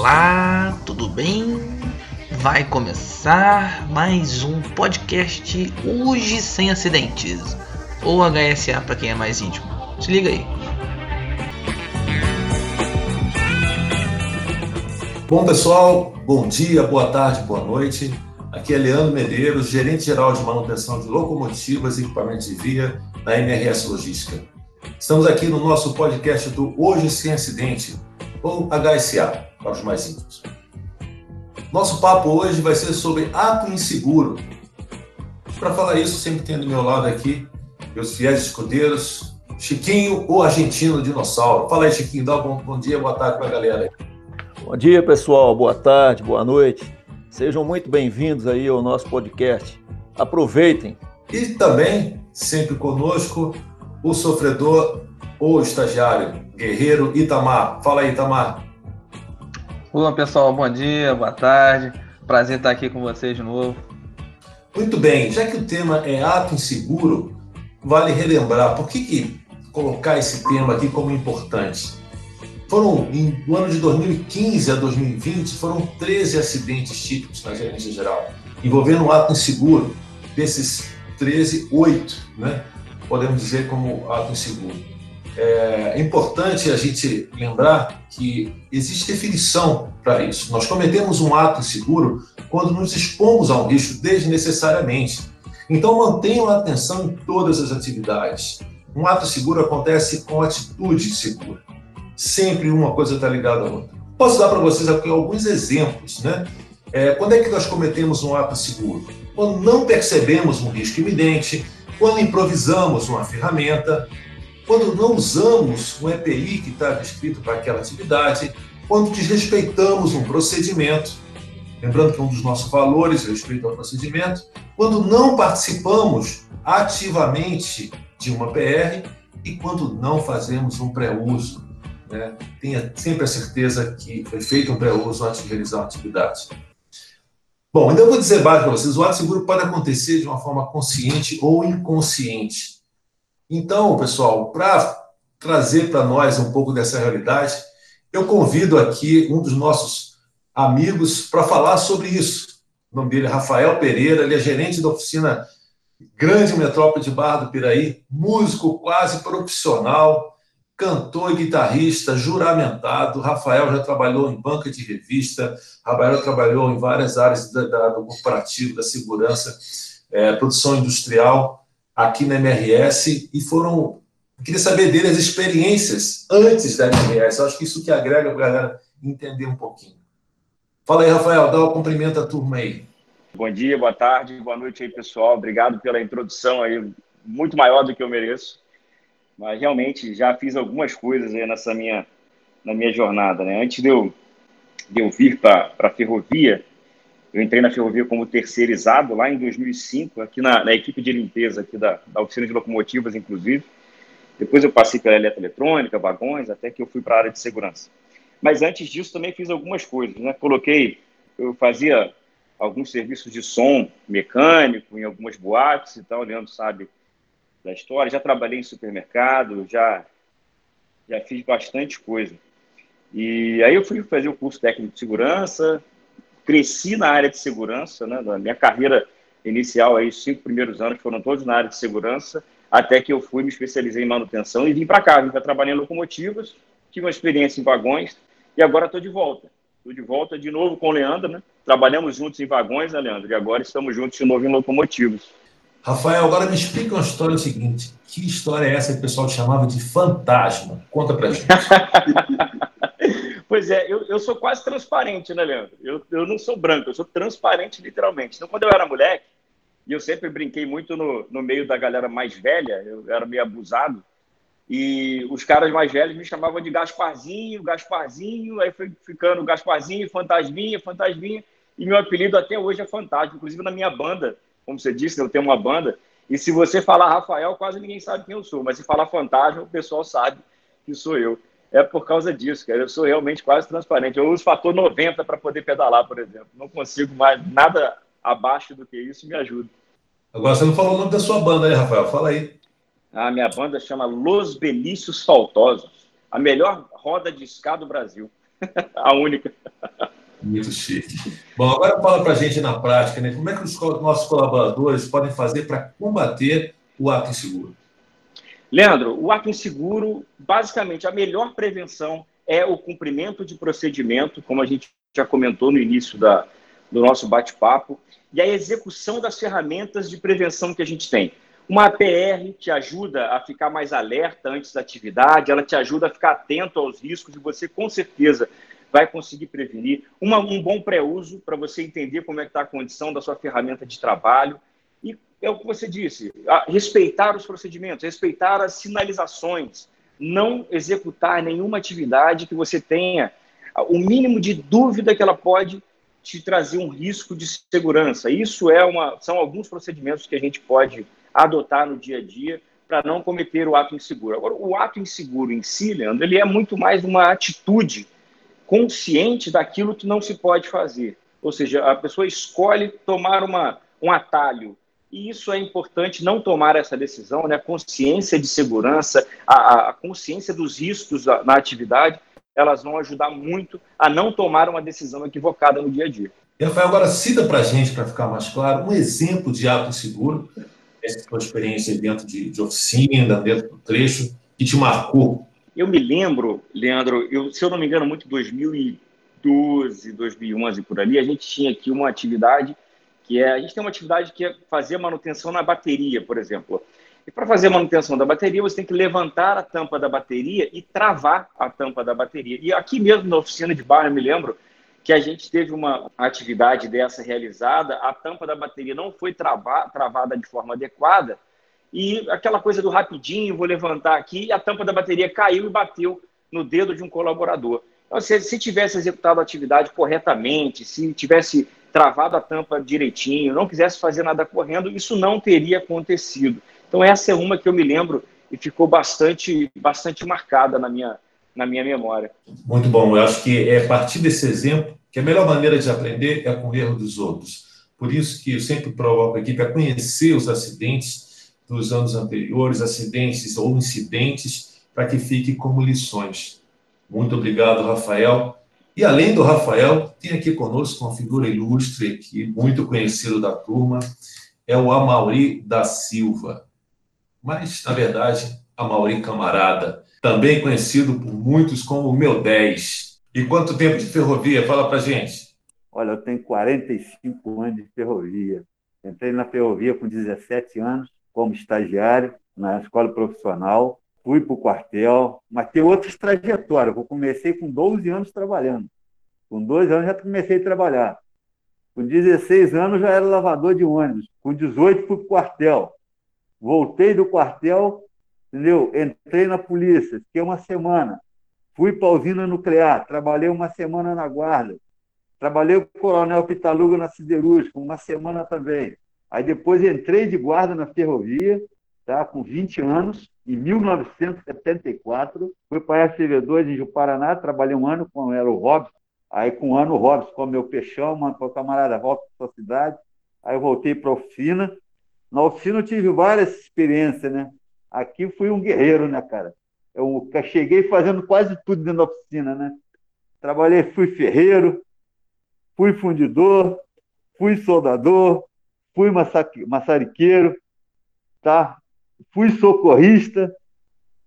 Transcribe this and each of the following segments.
Olá, tudo bem? Vai começar mais um podcast hoje sem acidentes, ou HSA para quem é mais íntimo. Se liga aí. Bom pessoal, bom dia, boa tarde, boa noite. Aqui é Leandro Medeiros, gerente geral de manutenção de locomotivas e equipamentos de via da MRS Logística. Estamos aqui no nosso podcast do Hoje Sem Acidente, ou HSA, para os mais íntimos. Nosso papo hoje vai ser sobre ato inseguro. Para falar isso, sempre tenho do meu lado aqui meus fiéis escudeiros, Chiquinho, o argentino dinossauro. Fala aí, Chiquinho, dá um bom, bom dia, boa tarde para a galera. Bom dia, pessoal, boa tarde, boa noite. Sejam muito bem-vindos aí ao nosso podcast. Aproveitem. E também, sempre conosco, o sofredor ou estagiário, guerreiro Itamar. Fala aí, Itamar. Olá, pessoal, bom dia, boa tarde. Prazer estar aqui com vocês de novo. Muito bem, já que o tema é ato inseguro, vale relembrar por que, que colocar esse tema aqui como importante. Foram, em, no ano de 2015 a 2020, foram 13 acidentes típicos na gerência geral, envolvendo um ato inseguro. Desses 13, 8, né? podemos dizer como ato inseguro. É importante a gente lembrar que existe definição para isso. Nós cometemos um ato inseguro quando nos expomos a um risco desnecessariamente. Então mantenham a atenção em todas as atividades. Um ato seguro acontece com atitude segura. Sempre uma coisa está ligada à outra. Posso dar para vocês aqui alguns exemplos, né? É, quando é que nós cometemos um ato seguro? Quando não percebemos um risco iminente, quando improvisamos uma ferramenta, quando não usamos um EPI que está descrito para aquela atividade, quando desrespeitamos um procedimento, lembrando que um dos nossos valores é respeito ao procedimento, quando não participamos ativamente de uma PR e quando não fazemos um pré-uso. Né? Tenha sempre a certeza que foi feito um pré-uso antes de realizar uma atividade. Bom, eu vou dizer básico para vocês: o ato seguro pode acontecer de uma forma consciente ou inconsciente. Então, pessoal, para trazer para nós um pouco dessa realidade, eu convido aqui um dos nossos amigos para falar sobre isso. O nome dele é Rafael Pereira, ele é gerente da oficina Grande Metrópole de Barra do Piraí, músico quase profissional, cantor e guitarrista juramentado. Rafael já trabalhou em banca de revista, Rafael trabalhou em várias áreas da, da, do corporativo, da segurança, é, produção industrial aqui na MRS e foram. Eu queria saber dele as experiências antes da MRS. Eu acho que isso que agrega para a galera entender um pouquinho. Fala aí, Rafael, dá um cumprimento à turma aí. Bom dia, boa tarde, boa noite aí, pessoal. Obrigado pela introdução aí, muito maior do que eu mereço mas realmente já fiz algumas coisas aí nessa minha, na minha jornada. Né? Antes de eu, de eu vir para a ferrovia, eu entrei na ferrovia como terceirizado lá em 2005, aqui na, na equipe de limpeza aqui da, da oficina de locomotivas, inclusive. Depois eu passei pela eletroeletrônica, vagões, até que eu fui para a área de segurança. Mas antes disso também fiz algumas coisas, né? Coloquei, eu fazia alguns serviços de som mecânico em algumas boates e tal, o Leandro sabe da história. Já trabalhei em supermercado, já, já fiz bastante coisa. E aí eu fui fazer o curso técnico de segurança, cresci na área de segurança, né? Na minha carreira inicial, aí, os cinco primeiros anos foram todos na área de segurança, até que eu fui, me especializei em manutenção e vim para cá, vim para trabalhar em locomotivas, tive uma experiência em vagões e agora estou de volta. Estou de volta de novo com o Leandro, né? Trabalhamos juntos em vagões, né, Leandro? E agora estamos juntos de novo em locomotivas. Rafael, agora me explica uma história seguinte. Que história é essa que o pessoal chamava de fantasma? Conta pra gente. pois é, eu, eu sou quase transparente, né, Leandro? Eu, eu não sou branco, eu sou transparente literalmente. Então, quando eu era moleque, e eu sempre brinquei muito no, no meio da galera mais velha, eu era meio abusado, e os caras mais velhos me chamavam de Gasparzinho, Gasparzinho, aí foi ficando Gasparzinho, Fantasminha, Fantasminha, e meu apelido até hoje é Fantasma. Inclusive na minha banda, como você disse, eu tenho uma banda, e se você falar Rafael, quase ninguém sabe quem eu sou, mas se falar Fantasma, o pessoal sabe que sou eu. É por causa disso, cara. Eu sou realmente quase transparente. Eu uso fator 90 para poder pedalar, por exemplo. Não consigo mais nada abaixo do que isso me ajuda. Agora você não falou o nome da sua banda aí, Rafael. Fala aí. A minha banda chama Los Belícios Faltosos, a melhor roda de ska do Brasil. a única. Muito chique. Bom, agora fala para a gente na prática, né? Como é que os nossos colaboradores podem fazer para combater o ato inseguro? Leandro, o ato inseguro, basicamente, a melhor prevenção é o cumprimento de procedimento, como a gente já comentou no início da, do nosso bate-papo, e a execução das ferramentas de prevenção que a gente tem. Uma APR te ajuda a ficar mais alerta antes da atividade, ela te ajuda a ficar atento aos riscos e você, com certeza, vai conseguir prevenir. Uma, um bom pré-uso para você entender como é que está a condição da sua ferramenta de trabalho. E é o que você disse, respeitar os procedimentos, respeitar as sinalizações, não executar nenhuma atividade que você tenha o mínimo de dúvida que ela pode te trazer um risco de segurança. Isso é uma, são alguns procedimentos que a gente pode adotar no dia a dia para não cometer o ato inseguro. Agora, o ato inseguro em si, Leandro, ele é muito mais uma atitude consciente daquilo que não se pode fazer. Ou seja, a pessoa escolhe tomar uma, um atalho. E isso é importante, não tomar essa decisão, né? A consciência de segurança, a, a consciência dos riscos na atividade, elas vão ajudar muito a não tomar uma decisão equivocada no dia a dia. Rafael, agora cita para a gente, para ficar mais claro, um exemplo de ato seguro, essa tua experiência dentro de, de oficina, dentro do trecho, que te marcou. Eu me lembro, Leandro, eu, se eu não me engano, muito 2012, 2011, por ali, a gente tinha aqui uma atividade que é, a gente tem uma atividade que é fazer manutenção na bateria, por exemplo. E para fazer manutenção da bateria, você tem que levantar a tampa da bateria e travar a tampa da bateria. E aqui mesmo na oficina de bar, eu me lembro que a gente teve uma atividade dessa realizada, a tampa da bateria não foi trava, travada de forma adequada, e aquela coisa do rapidinho, vou levantar aqui, a tampa da bateria caiu e bateu no dedo de um colaborador. Então, se, se tivesse executado a atividade corretamente, se tivesse travado a tampa direitinho, não quisesse fazer nada correndo, isso não teria acontecido. Então essa é uma que eu me lembro e ficou bastante, bastante marcada na minha, na minha memória. Muito bom. Eu acho que é a partir desse exemplo que a melhor maneira de aprender é com o erro dos outros. Por isso que eu sempre provoco aqui para conhecer os acidentes dos anos anteriores, acidentes ou incidentes, para que fique como lições. Muito obrigado, Rafael. E além do Rafael, tem aqui conosco uma figura ilustre aqui, muito conhecido da turma, é o Amauri da Silva mas, na verdade, a Mauri Camarada, também conhecido por muitos como o Meu 10. E quanto tempo de ferrovia? Fala pra gente. Olha, eu tenho 45 anos de ferrovia. Entrei na ferrovia com 17 anos, como estagiário, na escola profissional. Fui para o quartel, mas tem outras trajetórias. Eu comecei com 12 anos trabalhando. Com 12 anos já comecei a trabalhar. Com 16 anos já era lavador de ônibus. Com 18 fui para o quartel. Voltei do quartel, entendeu? Entrei na polícia, fiquei uma semana. Fui para a usina nuclear, trabalhei uma semana na guarda. Trabalhei com o coronel Pitaluga na siderúrgica, uma semana também. Aí depois entrei de guarda na ferrovia, tá? com 20 anos, em 1974. Fui para a SV2 em Juparaná, trabalhei um ano com era o Robson. Aí com um ano o Robson comeu peixão, mano, o camarada volta para sua cidade. Aí eu voltei para a oficina, na oficina eu tive várias experiências, né? Aqui fui um guerreiro, né, cara? Eu cheguei fazendo quase tudo dentro da oficina, né? Trabalhei, fui ferreiro, fui fundidor, fui soldador, fui maçariqueiro, tá? Fui socorrista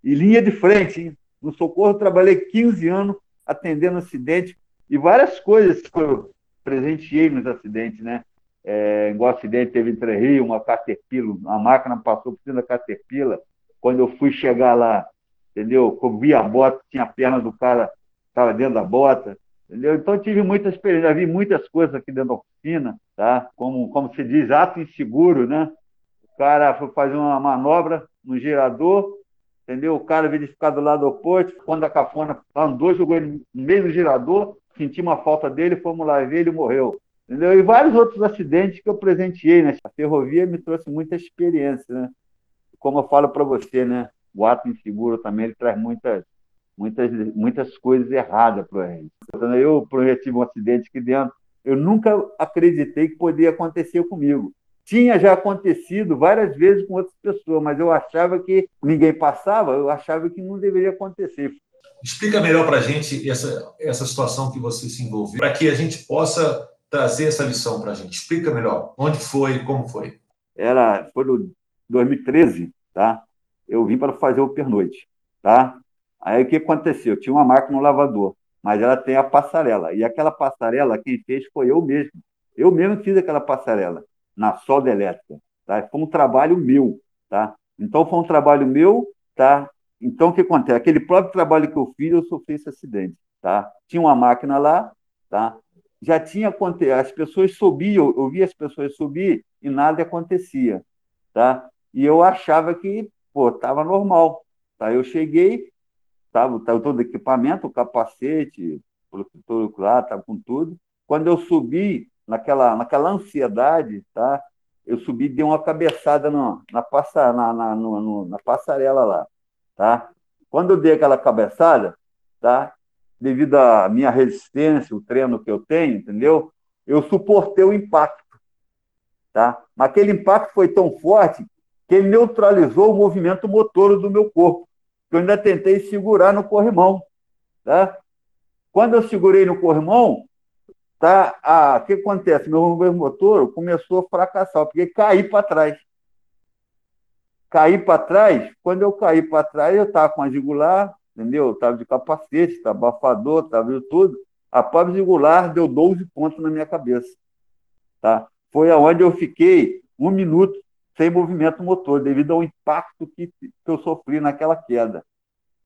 e linha de frente, hein? No socorro trabalhei 15 anos atendendo acidente e várias coisas que eu presenteei nos acidentes, né? é, igual acidente teve em Rio, uma Caterpillar, a máquina passou por cima da Caterpillar. Quando eu fui chegar lá, entendeu? Eu vi a bota, tinha a perna do cara, estava dentro da bota, entendeu? Então tive muita experiência, vi muitas coisas aqui dentro da oficina, tá? Como, como se diz, ato inseguro, né? O cara foi fazer uma manobra no gerador, entendeu? O cara veio ficar do lado oposto, quando a cafona andou, jogou ele no meio do gerador, senti uma falta dele, fomos lá ver, ele morreu. Entendeu? E vários outros acidentes que eu presenteei, né? A ferrovia me trouxe muita experiência, né? Como eu falo para você, né? O ato inseguro também ele traz muitas, muitas, muitas coisas erradas para a gente. Eu tive um acidente aqui dentro. Eu nunca acreditei que poderia acontecer comigo. Tinha já acontecido várias vezes com outras pessoas, mas eu achava que ninguém passava, eu achava que não deveria acontecer. Explica melhor para a gente essa, essa situação que você se envolveu, para que a gente possa trazer essa lição para a gente. Explica melhor onde foi, como foi. Era, foi no 2013, tá? Eu vim para fazer o pernoite, tá? Aí o que aconteceu? Eu tinha uma máquina no lavador, mas ela tem a passarela. E aquela passarela, quem fez foi eu mesmo. Eu mesmo fiz aquela passarela na solda elétrica. Tá? Foi um trabalho meu. Tá? Então, foi um trabalho meu. Tá? Então, o que acontece? Aquele próprio trabalho que eu fiz, eu sofri esse acidente. Tá? Tinha uma máquina lá, tá? já tinha acontecido, as pessoas subiam, eu via as pessoas subir e nada acontecia. Tá? E eu achava que estava normal. Tá? Eu cheguei, estava todo equipamento, o capacete, protetor ocular, estava com tudo. Quando eu subi, naquela, naquela ansiedade, tá? eu subi e dei uma cabeçada no, na, passa, na, na, no, no, na passarela lá. Tá? Quando eu dei aquela cabeçada, tá? devido à minha resistência, o treino que eu tenho, entendeu? Eu suportei o impacto. Tá? Mas aquele impacto foi tão forte que neutralizou o movimento motor do meu corpo. Eu ainda tentei segurar no corrimão. Tá? Quando eu segurei no corrimão, tá? Ah, o que acontece? Meu motor começou a fracassar, porque caí para trás. Caí para trás, quando eu caí para trás, eu estava com a jugular, entendeu? Estava de capacete, estava abafador, estava tudo. A pá jugular deu 12 pontos na minha cabeça. Tá? Foi aonde eu fiquei um minuto sem movimento motor, devido ao impacto que, que eu sofri naquela queda.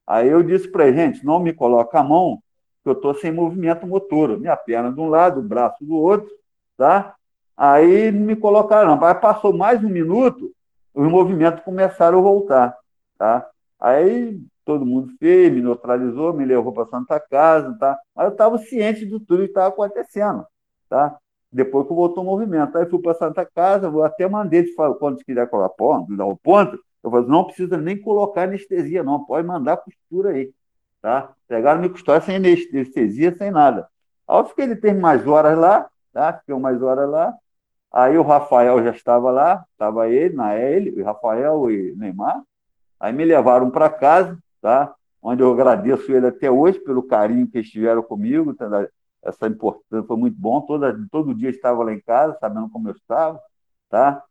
Aí eu disse para gente, não me coloca a mão, eu estou sem movimento motor, minha perna de um lado, o braço do outro, tá? Aí me colocaram, aí passou mais um minuto, os movimentos começaram a voltar, tá? Aí todo mundo fez, me neutralizou, me levou para Santa Casa, tá? Mas eu estava ciente de tudo que estava acontecendo, tá? Depois que voltou o movimento. Aí fui para Santa Casa, vou até mandei de falar, quando quiser colocar ponto, dar o ponto, eu falei, não precisa nem colocar anestesia, não, pode mandar costura aí. Tá? Pegaram minha custódia sem anestesia, sem nada. Aí eu fiquei, ele teve mais horas lá, tá? Fiquei mais horas lá. Aí o Rafael já estava lá, estava ele, na ele, o Rafael e Neymar. Aí me levaram para casa, tá? Onde eu agradeço ele até hoje pelo carinho que estiveram comigo, tá? essa importância foi muito bom. Toda, todo dia estava lá em casa, sabendo como eu estava, tá?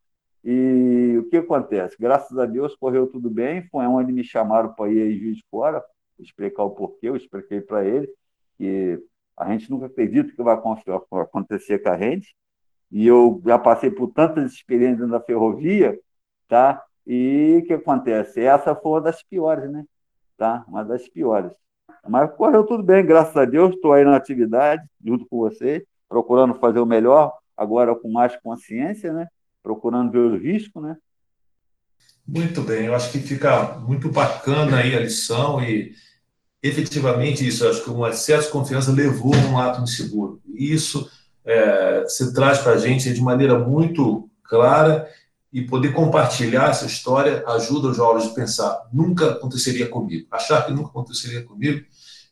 E o que acontece? Graças a Deus correu tudo bem. Foi onde me chamaram para ir aí Juiz de Fora, explicar o porquê, eu expliquei para ele que a gente nunca acredita que vai acontecer com a gente. E eu já passei por tantas experiências na ferrovia, tá? E o que acontece? Essa foi uma das piores, né? Tá? Uma das piores. Mas correu tudo bem, graças a Deus. Estou aí na atividade, junto com você, procurando fazer o melhor, agora com mais consciência, né? Procurando ver os riscos, né? Muito bem, eu acho que fica muito bacana aí a lição e efetivamente isso, acho que um excesso de confiança levou a um ato inseguro. E isso é, se traz para a gente de maneira muito clara e poder compartilhar essa história ajuda os jovens a pensar, nunca aconteceria comigo. Achar que nunca aconteceria comigo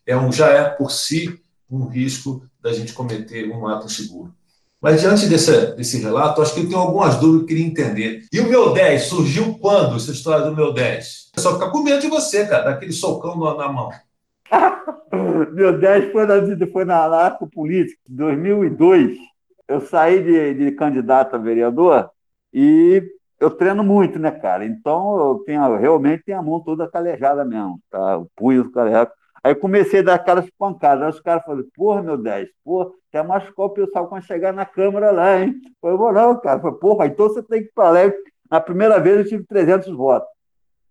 é um, já é por si um risco da gente cometer um ato inseguro. Mas diante desse, desse relato, acho que eu tenho algumas dúvidas que queria entender. E o meu 10 surgiu quando, essa história do meu 10? Eu só ficar com medo de você, cara, daquele socão na mão. Meu 10 foi na, foi na Arco Política, em 2002. Eu saí de, de candidato a vereador e eu treino muito, né, cara? Então eu tenho, realmente tenho a mão toda calejada mesmo, tá? O punho calejado. Aí comecei a dar aquelas pancadas. Aí os caras falaram, porra, meu 10, porra, até machucou o pessoal quando chegar na câmara lá, hein? Eu vou não, cara. Falei, porra, então você tem que ir para lá. Na primeira vez eu tive 300 votos.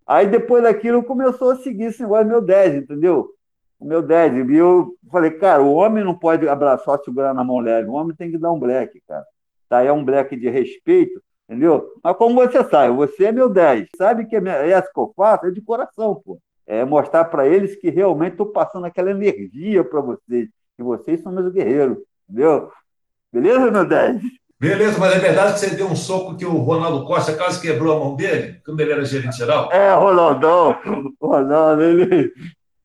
Aí depois daquilo começou a seguir esse negócio meu 10, entendeu? O meu 10. E eu falei, cara, o homem não pode abraçar, segurar na mão leve. O homem tem que dar um black, cara. Tá? É um black de respeito, entendeu? Mas como você sabe, você é meu 10. Sabe que essa que eu faço é de coração, pô é, mostrar para eles que realmente estou passando aquela energia para vocês, que vocês são meus guerreiros, entendeu? Beleza, meu 10? Beleza, mas é verdade que você deu um soco que o Ronaldo Costa quase quebrou a mão dele, quando ele era gerente geral? É, Ronaldão, Ronaldo, ele...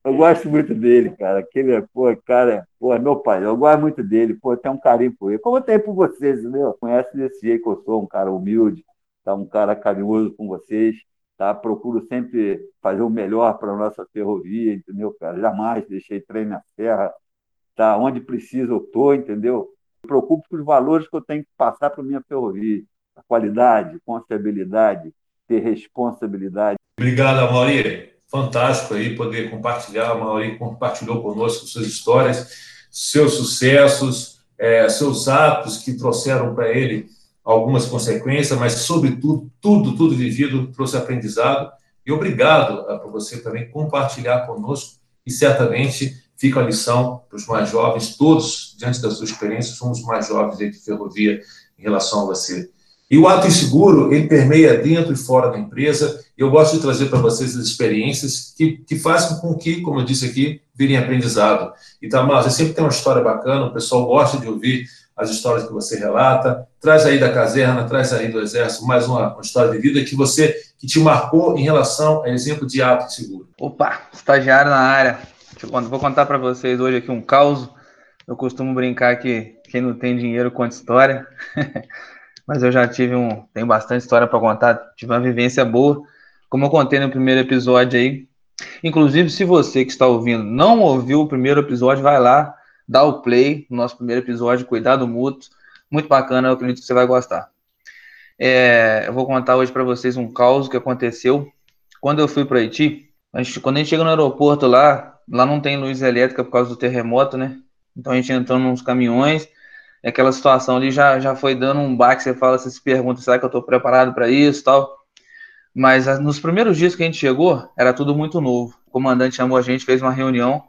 Eu gosto muito dele, cara. Aquele, pô, cara, pô, é meu pai. Eu gosto muito dele, pô, tem um carinho por ele. Como eu tenho por vocês, entendeu? Conhece desse jeito que eu sou, um cara humilde, tá? um cara carinhoso com vocês. tá? Procuro sempre fazer o melhor para a nossa ferrovia, entendeu, cara? Jamais deixei trem na terra, tá? Onde preciso eu estou, entendeu? Me preocupo com os valores que eu tenho que passar para minha ferrovia. A qualidade, confiabilidade, ter responsabilidade. Obrigado, Amaury. Fantástico aí poder compartilhar. A Amaury compartilhou conosco suas histórias, seus sucessos, é, seus atos que trouxeram para ele algumas consequências, mas, sobretudo, tudo, tudo vivido trouxe aprendizado. E obrigado uh, por você também compartilhar conosco, e certamente fica a lição para os mais jovens, todos, diante da sua experiência, somos mais jovens de ferrovia em relação a você. E o ato inseguro, ele permeia dentro e fora da empresa. Eu gosto de trazer para vocês as experiências que, que fazem com que, como eu disse aqui, virem aprendizado. E, Tamar, você sempre tem uma história bacana, o pessoal gosta de ouvir as histórias que você relata. Traz aí da caserna, traz aí do Exército mais uma, uma história de vida que você que te marcou em relação a exemplo de ato seguro. Opa, estagiário na área. Vou contar para vocês hoje aqui um caos. Eu costumo brincar que quem não tem dinheiro conta história. Mas eu já tive um, tenho bastante história para contar, tive uma vivência boa, como eu contei no primeiro episódio aí. Inclusive, se você que está ouvindo não ouviu o primeiro episódio, vai lá, dá o play no nosso primeiro episódio, Cuidado Mútuo. Muito bacana, eu acredito que você vai gostar. É, eu vou contar hoje para vocês um caos que aconteceu quando eu fui para Haiti. A gente, quando a gente chega no aeroporto lá, lá não tem luz elétrica por causa do terremoto, né? Então a gente entrou nos caminhões, aquela situação ali já, já foi dando um baque. Você fala, você se pergunta, será que eu estou preparado para isso tal? Mas nos primeiros dias que a gente chegou, era tudo muito novo. O comandante chamou a gente, fez uma reunião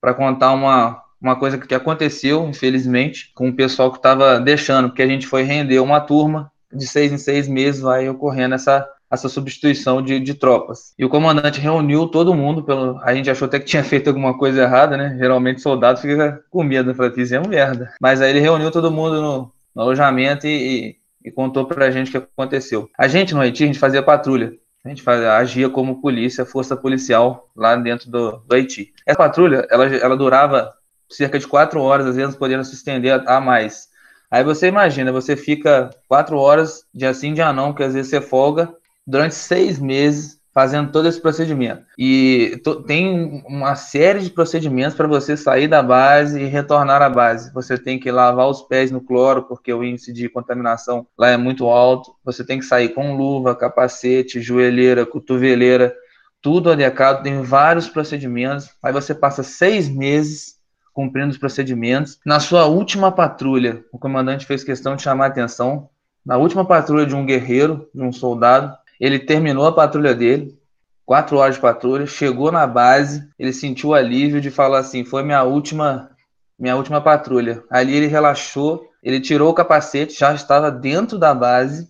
para contar uma, uma coisa que aconteceu, infelizmente, com o pessoal que estava deixando, porque a gente foi render uma turma, de seis em seis meses vai ocorrendo essa, essa substituição de, de tropas. E o comandante reuniu todo mundo, pelo, a gente achou até que tinha feito alguma coisa errada, né? Geralmente soldado fica com medo, falei, fizemos merda. Mas aí ele reuniu todo mundo no, no alojamento e, e, e contou pra gente o que aconteceu. A gente no Haiti, a gente fazia patrulha. A gente fazia, agia como polícia, força policial lá dentro do, do Haiti. Essa patrulha, ela, ela durava cerca de quatro horas, às vezes podendo se estender a, mais. Aí você imagina, você fica quatro horas, dia sim, dia não, que às vezes você folga, durante seis meses fazendo todo esse procedimento. E tem uma série de procedimentos para você sair da base e retornar à base. Você tem que lavar os pés no cloro, porque o índice de contaminação lá é muito alto. Você tem que sair com luva, capacete, joelheira, cotoveleira, tudo adequado. Tem vários procedimentos. Aí você passa seis meses cumprindo os procedimentos. Na sua última patrulha, o comandante fez questão de chamar a atenção. Na última patrulha de um guerreiro, de um soldado, ele terminou a patrulha dele, quatro horas de patrulha, chegou na base, ele sentiu o alívio de falar assim: foi minha última, minha última patrulha. Ali ele relaxou, ele tirou o capacete, já estava dentro da base,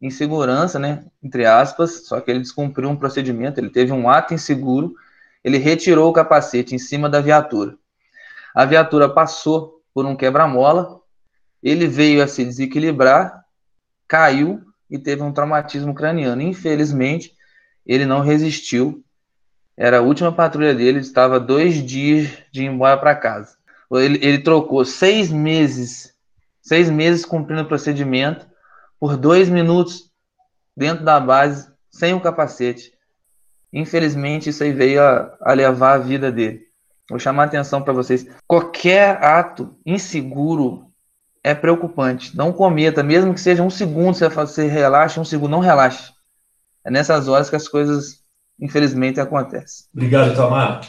em segurança, né? Entre aspas, só que ele descumpriu um procedimento, ele teve um ato inseguro, ele retirou o capacete em cima da viatura. A viatura passou por um quebra-mola, ele veio a se desequilibrar, caiu e teve um traumatismo craniano. Infelizmente, ele não resistiu. Era a última patrulha dele, estava dois dias de ir embora para casa. Ele, ele, trocou seis meses, seis meses cumprindo o procedimento, por dois minutos dentro da base, sem o capacete. Infelizmente, isso aí veio a, a levar a vida dele. Vou chamar a atenção para vocês. Qualquer ato inseguro é preocupante. Não cometa, mesmo que seja um segundo, você, você relaxa, um segundo, não relaxe. É nessas horas que as coisas, infelizmente, acontecem. Obrigado, Tamar.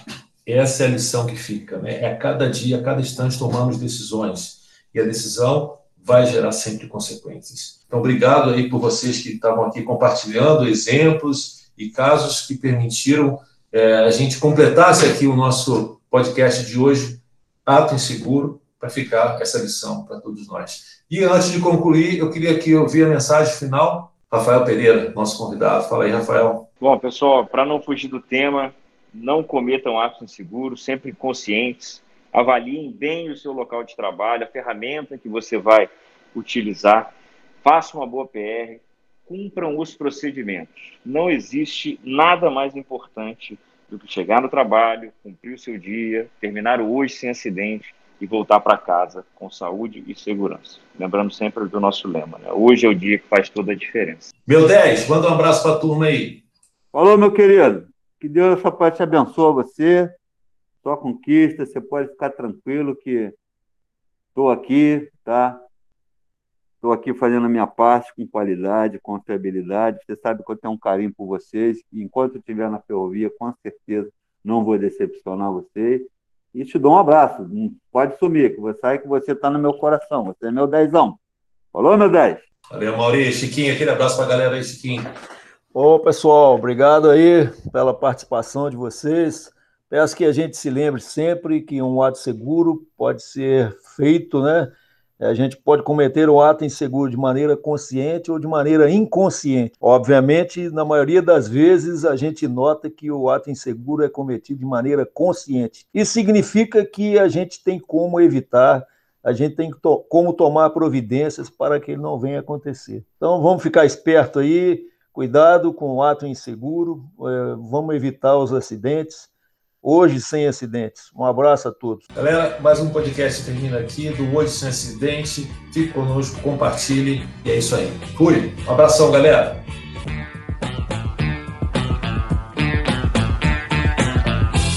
Essa é a lição que fica. Né? É a cada dia, a cada instante, tomamos decisões. E a decisão vai gerar sempre consequências. Então, obrigado aí por vocês que estavam aqui compartilhando exemplos e casos que permitiram é, a gente completasse aqui o nosso podcast de hoje, Ato Inseguro, para ficar essa lição para todos nós. E antes de concluir, eu queria aqui ouvir a mensagem final. Rafael Pereira, nosso convidado. Fala aí, Rafael. Bom, pessoal, para não fugir do tema, não cometam atos inseguros, sempre conscientes. Avaliem bem o seu local de trabalho, a ferramenta que você vai utilizar. Faça uma boa PR, cumpram os procedimentos. Não existe nada mais importante do que chegar no trabalho, cumprir o seu dia, terminar o hoje sem acidente e voltar para casa com saúde e segurança. Lembrando sempre do nosso lema, né? Hoje é o dia que faz toda a diferença. Meu 10, manda um abraço para a turma aí. Falou, meu querido. Que Deus essa parte abençoe você. Só conquista, você pode ficar tranquilo que estou aqui, tá? Estou aqui fazendo a minha parte com qualidade, com confiabilidade. Você sabe que eu tenho um carinho por vocês. E enquanto eu estiver na ferrovia, com certeza não vou decepcionar vocês. E te dou um abraço. Não pode sumir, que você sabe que você está no meu coração. Você é meu dezão. Falou, meu dez? Valeu, Maurício. Chiquinho, aquele abraço para a galera aí, Chiquinho. Ô, pessoal, obrigado aí pela participação de vocês. Peço que a gente se lembre sempre que um ato seguro pode ser feito, né? A gente pode cometer um ato inseguro de maneira consciente ou de maneira inconsciente. Obviamente, na maioria das vezes, a gente nota que o ato inseguro é cometido de maneira consciente. Isso significa que a gente tem como evitar, a gente tem to como tomar providências para que ele não venha acontecer. Então, vamos ficar esperto aí, cuidado com o ato inseguro, é, vamos evitar os acidentes Hoje Sem Acidentes. Um abraço a todos. Galera, mais um podcast termina aqui do Hoje Sem Acidente. Fique conosco, compartilhe e é isso aí. Fui. Um abração, galera.